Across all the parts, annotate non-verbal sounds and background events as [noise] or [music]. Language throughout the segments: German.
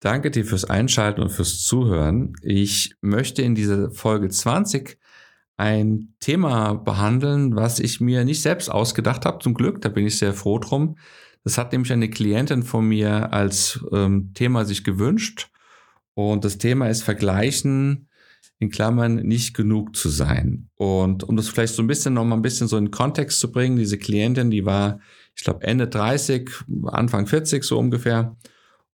Danke dir fürs Einschalten und fürs Zuhören. Ich möchte in dieser Folge 20 ein Thema behandeln, was ich mir nicht selbst ausgedacht habe, zum Glück. Da bin ich sehr froh drum. Das hat nämlich eine Klientin von mir als ähm, Thema sich gewünscht. Und das Thema ist Vergleichen, in Klammern, nicht genug zu sein. Und um das vielleicht so ein bisschen noch mal ein bisschen so in Kontext zu bringen, diese Klientin, die war, ich glaube, Ende 30, Anfang 40 so ungefähr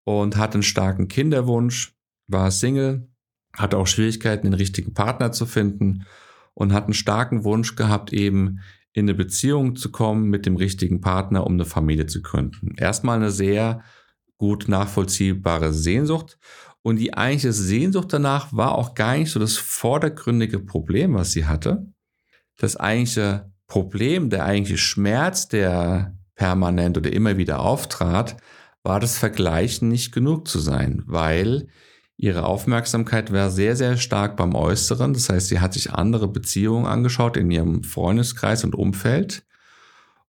und hat einen starken Kinderwunsch, war Single, hatte auch Schwierigkeiten, den richtigen Partner zu finden und hat einen starken Wunsch gehabt, eben in eine Beziehung zu kommen mit dem richtigen Partner, um eine Familie zu gründen. Erstmal eine sehr gut nachvollziehbare Sehnsucht. Und die eigentliche Sehnsucht danach war auch gar nicht so das vordergründige Problem, was sie hatte. Das eigentliche Problem, der eigentliche Schmerz, der permanent oder immer wieder auftrat, war das Vergleichen nicht genug zu sein, weil ihre Aufmerksamkeit war sehr, sehr stark beim Äußeren. Das heißt, sie hat sich andere Beziehungen angeschaut in ihrem Freundeskreis und Umfeld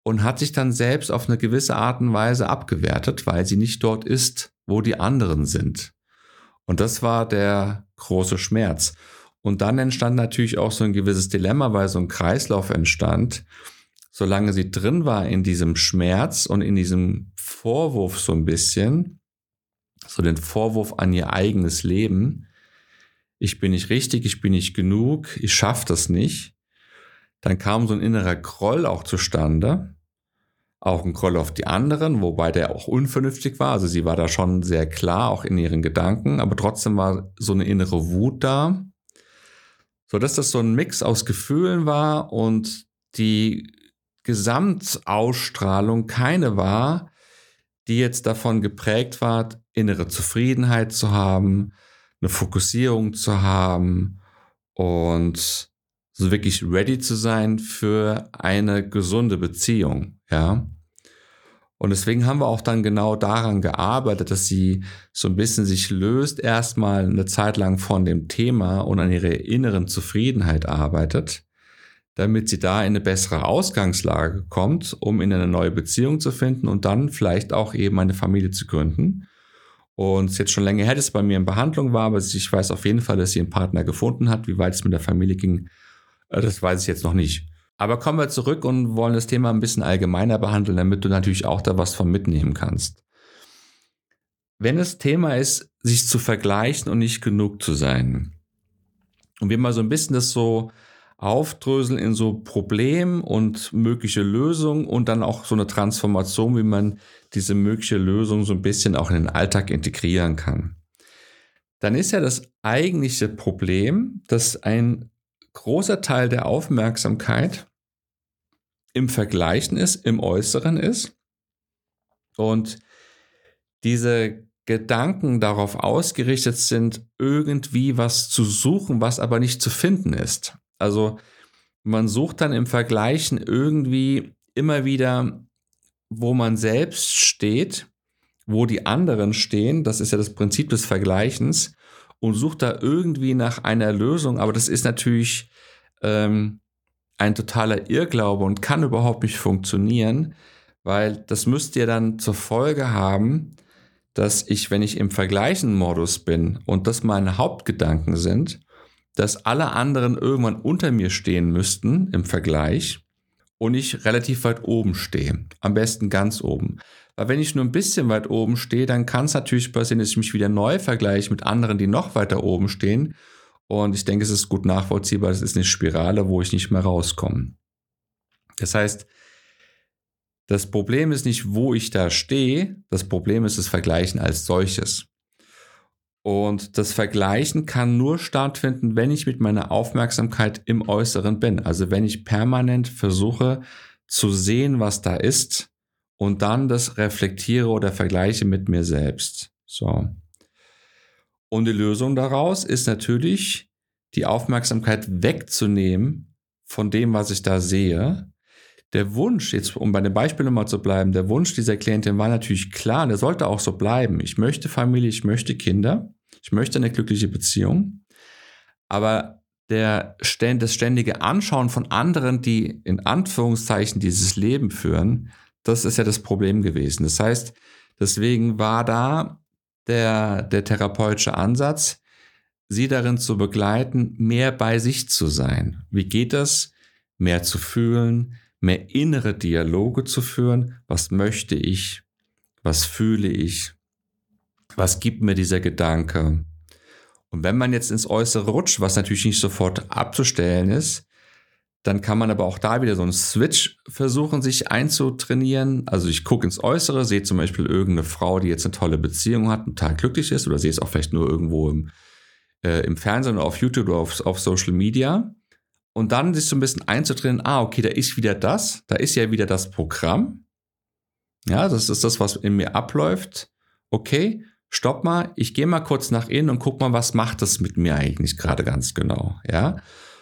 und hat sich dann selbst auf eine gewisse Art und Weise abgewertet, weil sie nicht dort ist, wo die anderen sind. Und das war der große Schmerz. Und dann entstand natürlich auch so ein gewisses Dilemma, weil so ein Kreislauf entstand, solange sie drin war in diesem Schmerz und in diesem Vorwurf so ein bisschen, so den Vorwurf an ihr eigenes Leben, ich bin nicht richtig, ich bin nicht genug, ich schaffe das nicht, dann kam so ein innerer Groll auch zustande, auch ein Groll auf die anderen, wobei der auch unvernünftig war, also sie war da schon sehr klar, auch in ihren Gedanken, aber trotzdem war so eine innere Wut da, so dass das so ein Mix aus Gefühlen war und die Gesamtausstrahlung keine war, die jetzt davon geprägt war, innere Zufriedenheit zu haben, eine Fokussierung zu haben und so wirklich ready zu sein für eine gesunde Beziehung, ja. Und deswegen haben wir auch dann genau daran gearbeitet, dass sie so ein bisschen sich löst, erstmal eine Zeit lang von dem Thema und an ihrer inneren Zufriedenheit arbeitet damit sie da in eine bessere Ausgangslage kommt, um in eine neue Beziehung zu finden und dann vielleicht auch eben eine Familie zu gründen. Und es jetzt schon länger her, dass es bei mir in Behandlung war, aber ich weiß auf jeden Fall, dass sie einen Partner gefunden hat. Wie weit es mit der Familie ging, äh, das weiß ich jetzt noch nicht. Aber kommen wir zurück und wollen das Thema ein bisschen allgemeiner behandeln, damit du natürlich auch da was von mitnehmen kannst. Wenn das Thema ist, sich zu vergleichen und nicht genug zu sein, und wir mal so ein bisschen das so aufdröseln in so Problem und mögliche Lösungen und dann auch so eine Transformation, wie man diese mögliche Lösung so ein bisschen auch in den Alltag integrieren kann. Dann ist ja das eigentliche Problem, dass ein großer Teil der Aufmerksamkeit im Vergleichen ist, im Äußeren ist und diese Gedanken darauf ausgerichtet sind, irgendwie was zu suchen, was aber nicht zu finden ist. Also man sucht dann im Vergleichen irgendwie immer wieder, wo man selbst steht, wo die anderen stehen. Das ist ja das Prinzip des Vergleichens und sucht da irgendwie nach einer Lösung. Aber das ist natürlich ähm, ein totaler Irrglaube und kann überhaupt nicht funktionieren, weil das müsste ja dann zur Folge haben, dass ich, wenn ich im Vergleichen-Modus bin und das meine Hauptgedanken sind, dass alle anderen irgendwann unter mir stehen müssten im Vergleich und ich relativ weit oben stehe. Am besten ganz oben. Weil wenn ich nur ein bisschen weit oben stehe, dann kann es natürlich passieren, dass ich mich wieder neu vergleiche mit anderen, die noch weiter oben stehen. Und ich denke, es ist gut nachvollziehbar. Es ist eine Spirale, wo ich nicht mehr rauskomme. Das heißt, das Problem ist nicht, wo ich da stehe. Das Problem ist das Vergleichen als solches. Und das Vergleichen kann nur stattfinden, wenn ich mit meiner Aufmerksamkeit im Äußeren bin. Also wenn ich permanent versuche zu sehen, was da ist und dann das reflektiere oder vergleiche mit mir selbst. So. Und die Lösung daraus ist natürlich, die Aufmerksamkeit wegzunehmen von dem, was ich da sehe. Der Wunsch, jetzt um bei dem Beispiel nochmal zu bleiben, der Wunsch dieser Klientin war natürlich klar, der sollte auch so bleiben. Ich möchte Familie, ich möchte Kinder. Ich möchte eine glückliche Beziehung. Aber der, das ständige Anschauen von anderen, die in Anführungszeichen dieses Leben führen, das ist ja das Problem gewesen. Das heißt, deswegen war da der, der therapeutische Ansatz, sie darin zu begleiten, mehr bei sich zu sein. Wie geht das? Mehr zu fühlen, mehr innere Dialoge zu führen. Was möchte ich? Was fühle ich? Was gibt mir dieser Gedanke? Und wenn man jetzt ins Äußere rutscht, was natürlich nicht sofort abzustellen ist, dann kann man aber auch da wieder so einen Switch versuchen, sich einzutrainieren. Also ich gucke ins Äußere, sehe zum Beispiel irgendeine Frau, die jetzt eine tolle Beziehung hat, total glücklich ist, oder sehe es auch vielleicht nur irgendwo im, äh, im Fernsehen oder auf YouTube oder auf, auf Social Media. Und dann sich so ein bisschen einzutrainieren, ah, okay, da ist wieder das, da ist ja wieder das Programm. Ja, das ist das, was in mir abläuft. Okay, stopp mal, ich gehe mal kurz nach innen und guck mal, was macht das mit mir eigentlich gerade ganz genau. Ja,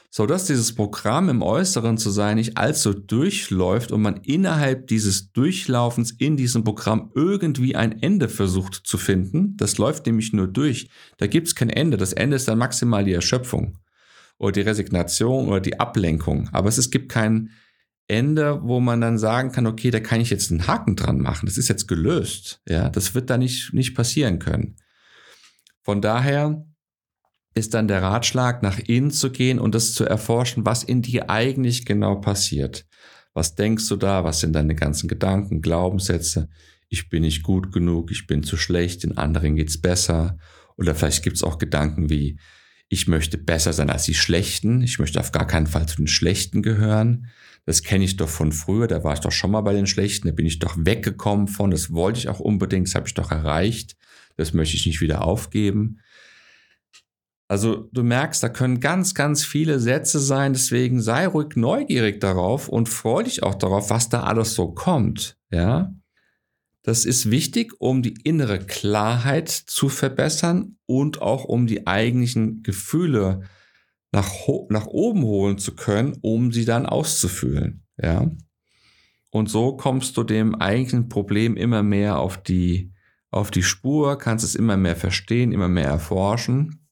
so dass dieses Programm im Äußeren zu sein nicht allzu durchläuft und man innerhalb dieses Durchlaufens in diesem Programm irgendwie ein Ende versucht zu finden. Das läuft nämlich nur durch. Da gibt es kein Ende. Das Ende ist dann maximal die Erschöpfung oder die Resignation oder die Ablenkung. Aber es, es gibt kein Ende, wo man dann sagen kann, okay, da kann ich jetzt einen Haken dran machen. Das ist jetzt gelöst. Ja, das wird da nicht, nicht passieren können. Von daher ist dann der Ratschlag, nach innen zu gehen und das zu erforschen, was in dir eigentlich genau passiert. Was denkst du da? Was sind deine ganzen Gedanken, Glaubenssätze? Ich bin nicht gut genug, ich bin zu schlecht, den anderen geht's besser. Oder vielleicht gibt's auch Gedanken wie, ich möchte besser sein als die Schlechten, ich möchte auf gar keinen Fall zu den Schlechten gehören. Das kenne ich doch von früher, da war ich doch schon mal bei den Schlechten, da bin ich doch weggekommen von, das wollte ich auch unbedingt, das habe ich doch erreicht, das möchte ich nicht wieder aufgeben. Also du merkst, da können ganz, ganz viele Sätze sein, deswegen sei ruhig neugierig darauf und freu dich auch darauf, was da alles so kommt, ja. Das ist wichtig, um die innere Klarheit zu verbessern und auch um die eigentlichen Gefühle nach, nach oben holen zu können, um sie dann auszufühlen, ja. Und so kommst du dem eigentlichen Problem immer mehr auf die, auf die Spur, kannst es immer mehr verstehen, immer mehr erforschen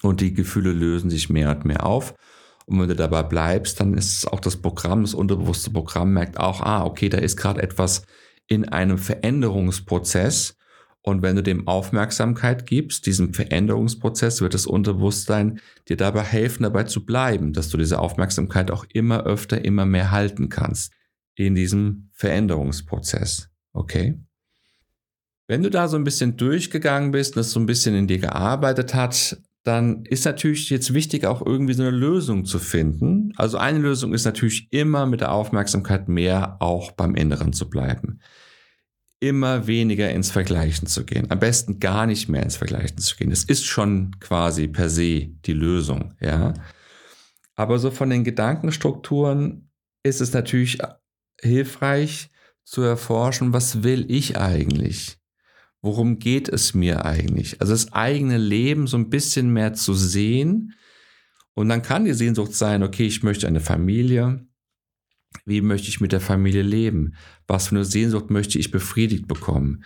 und die Gefühle lösen sich mehr und mehr auf. Und wenn du dabei bleibst, dann ist auch das Programm, das unterbewusste Programm merkt auch, ah, okay, da ist gerade etwas in einem Veränderungsprozess. Und wenn du dem Aufmerksamkeit gibst, diesem Veränderungsprozess, wird das Unterbewusstsein dir dabei helfen, dabei zu bleiben, dass du diese Aufmerksamkeit auch immer öfter, immer mehr halten kannst in diesem Veränderungsprozess. Okay? Wenn du da so ein bisschen durchgegangen bist, das so ein bisschen in dir gearbeitet hat, dann ist natürlich jetzt wichtig, auch irgendwie so eine Lösung zu finden. Also eine Lösung ist natürlich immer mit der Aufmerksamkeit mehr auch beim Inneren zu bleiben. Immer weniger ins Vergleichen zu gehen. Am besten gar nicht mehr ins Vergleichen zu gehen. Das ist schon quasi per se die Lösung, ja. Aber so von den Gedankenstrukturen ist es natürlich hilfreich zu erforschen, was will ich eigentlich? Worum geht es mir eigentlich? Also das eigene Leben so ein bisschen mehr zu sehen. Und dann kann die Sehnsucht sein, okay, ich möchte eine Familie. Wie möchte ich mit der Familie leben? Was für eine Sehnsucht möchte ich befriedigt bekommen?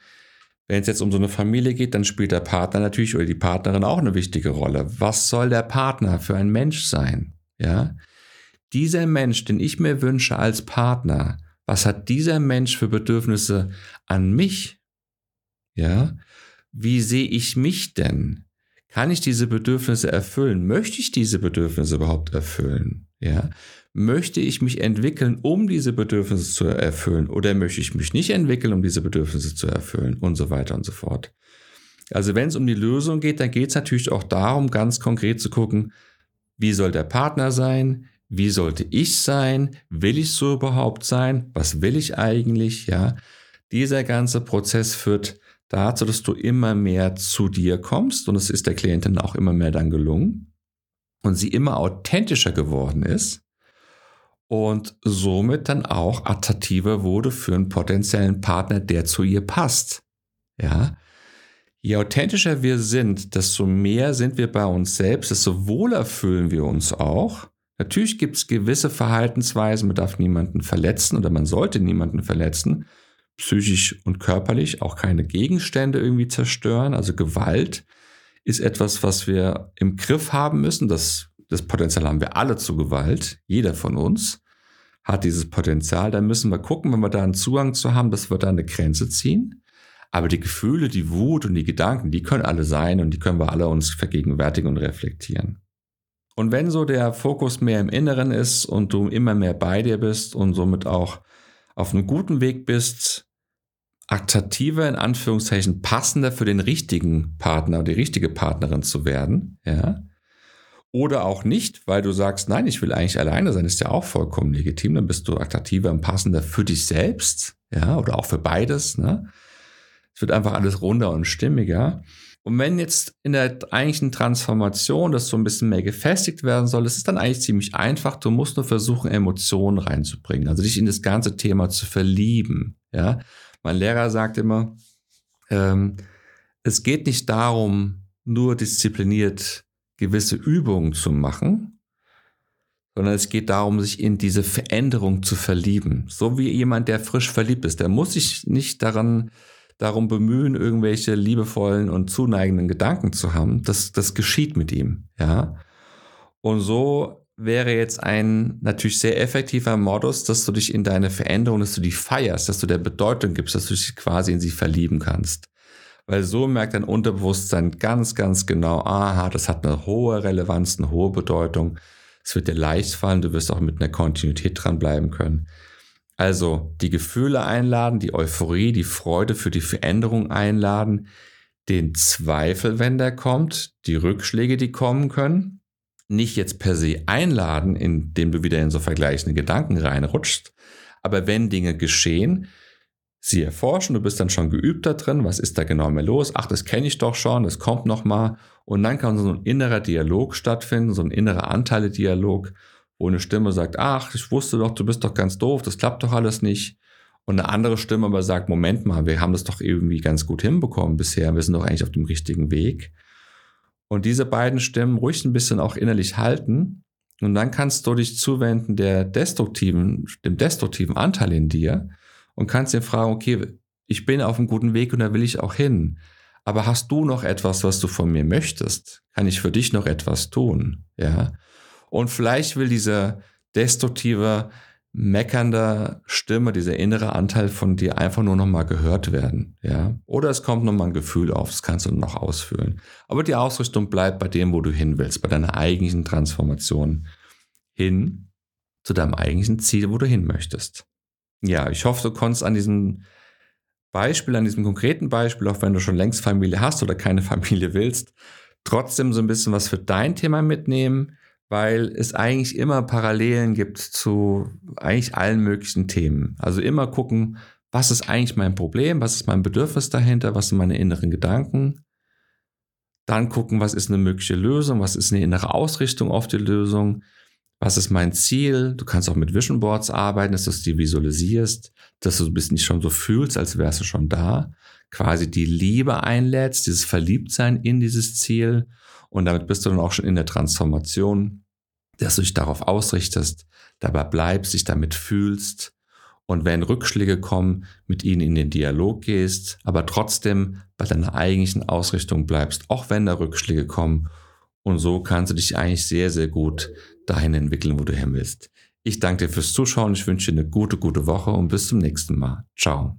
Wenn es jetzt um so eine Familie geht, dann spielt der Partner natürlich oder die Partnerin auch eine wichtige Rolle. Was soll der Partner für ein Mensch sein? Ja? Dieser Mensch, den ich mir wünsche als Partner, was hat dieser Mensch für Bedürfnisse an mich? Ja, wie sehe ich mich denn? Kann ich diese Bedürfnisse erfüllen? Möchte ich diese Bedürfnisse überhaupt erfüllen? Ja, möchte ich mich entwickeln, um diese Bedürfnisse zu erfüllen, oder möchte ich mich nicht entwickeln, um diese Bedürfnisse zu erfüllen und so weiter und so fort. Also wenn es um die Lösung geht, dann geht es natürlich auch darum, ganz konkret zu gucken, wie soll der Partner sein? Wie sollte ich sein? Will ich so überhaupt sein? Was will ich eigentlich? Ja, dieser ganze Prozess führt dazu, dass du immer mehr zu dir kommst und es ist der Klientin auch immer mehr dann gelungen und sie immer authentischer geworden ist und somit dann auch attraktiver wurde für einen potenziellen Partner, der zu ihr passt. Ja. Je authentischer wir sind, desto mehr sind wir bei uns selbst, desto wohler fühlen wir uns auch. Natürlich gibt es gewisse Verhaltensweisen, man darf niemanden verletzen oder man sollte niemanden verletzen psychisch und körperlich auch keine Gegenstände irgendwie zerstören. Also Gewalt ist etwas, was wir im Griff haben müssen. Das, das Potenzial haben wir alle zu Gewalt. Jeder von uns hat dieses Potenzial. Da müssen wir gucken, wenn wir da einen Zugang zu haben, dass wir da eine Grenze ziehen. Aber die Gefühle, die Wut und die Gedanken, die können alle sein und die können wir alle uns vergegenwärtigen und reflektieren. Und wenn so der Fokus mehr im Inneren ist und du immer mehr bei dir bist und somit auch auf einem guten Weg bist, attraktiver, in Anführungszeichen passender für den richtigen Partner, die richtige Partnerin zu werden, ja. Oder auch nicht, weil du sagst, nein, ich will eigentlich alleine sein, ist ja auch vollkommen legitim, dann bist du attraktiver und passender für dich selbst, ja, oder auch für beides, ne. Es wird einfach alles runder und stimmiger. Und wenn jetzt in der eigentlichen Transformation das so ein bisschen mehr gefestigt werden soll, ist es dann eigentlich ziemlich einfach. Du musst nur versuchen, Emotionen reinzubringen, also dich in das ganze Thema zu verlieben, ja. Mein Lehrer sagt immer, ähm, es geht nicht darum, nur diszipliniert gewisse Übungen zu machen, sondern es geht darum, sich in diese Veränderung zu verlieben. So wie jemand, der frisch verliebt ist, der muss sich nicht daran darum bemühen, irgendwelche liebevollen und zuneigenden Gedanken zu haben. Das, das geschieht mit ihm, ja. Und so wäre jetzt ein natürlich sehr effektiver Modus, dass du dich in deine Veränderung, dass du die feierst, dass du der Bedeutung gibst, dass du dich quasi in sie verlieben kannst. Weil so merkt dein Unterbewusstsein ganz, ganz genau, aha, das hat eine hohe Relevanz, eine hohe Bedeutung. Es wird dir leicht fallen, du wirst auch mit einer Kontinuität dranbleiben können. Also die Gefühle einladen, die Euphorie, die Freude für die Veränderung einladen, den Zweifel, wenn der kommt, die Rückschläge, die kommen können, nicht jetzt per se einladen, indem du wieder in so vergleichende Gedanken reinrutschst. Aber wenn Dinge geschehen, sie erforschen, du bist dann schon geübt da drin, was ist da genau mehr los? Ach, das kenne ich doch schon, das kommt noch mal. Und dann kann so ein innerer Dialog stattfinden, so ein innerer Anteile-Dialog, wo eine Stimme sagt, ach, ich wusste doch, du bist doch ganz doof, das klappt doch alles nicht. Und eine andere Stimme aber sagt, Moment mal, wir haben das doch irgendwie ganz gut hinbekommen bisher, wir sind doch eigentlich auf dem richtigen Weg. Und diese beiden Stimmen ruhig ein bisschen auch innerlich halten. Und dann kannst du dich zuwenden der destruktiven, dem destruktiven Anteil in dir und kannst dir fragen, okay, ich bin auf einem guten Weg und da will ich auch hin. Aber hast du noch etwas, was du von mir möchtest? Kann ich für dich noch etwas tun? Ja. Und vielleicht will dieser destruktive meckernder Stimme, dieser innere Anteil von dir einfach nur nochmal gehört werden, ja. Oder es kommt nochmal ein Gefühl auf, das kannst du noch ausfüllen. Aber die Ausrichtung bleibt bei dem, wo du hin willst, bei deiner eigentlichen Transformation hin zu deinem eigentlichen Ziel, wo du hin möchtest. Ja, ich hoffe, du konntest an diesem Beispiel, an diesem konkreten Beispiel, auch wenn du schon längst Familie hast oder keine [laughs] Familie willst, trotzdem so ein bisschen was für dein Thema mitnehmen weil es eigentlich immer Parallelen gibt zu eigentlich allen möglichen Themen. Also immer gucken, was ist eigentlich mein Problem, was ist mein Bedürfnis dahinter, was sind meine inneren Gedanken. Dann gucken, was ist eine mögliche Lösung, was ist eine innere Ausrichtung auf die Lösung, was ist mein Ziel. Du kannst auch mit Vision Boards arbeiten, dass du es dir visualisierst, dass du ein bisschen nicht schon so fühlst, als wärst du schon da. Quasi die Liebe einlädst, dieses Verliebtsein in dieses Ziel und damit bist du dann auch schon in der Transformation, dass du dich darauf ausrichtest, dabei bleibst, dich damit fühlst und wenn Rückschläge kommen, mit ihnen in den Dialog gehst, aber trotzdem bei deiner eigentlichen Ausrichtung bleibst, auch wenn da Rückschläge kommen. Und so kannst du dich eigentlich sehr, sehr gut dahin entwickeln, wo du hin willst. Ich danke dir fürs Zuschauen, ich wünsche dir eine gute, gute Woche und bis zum nächsten Mal. Ciao.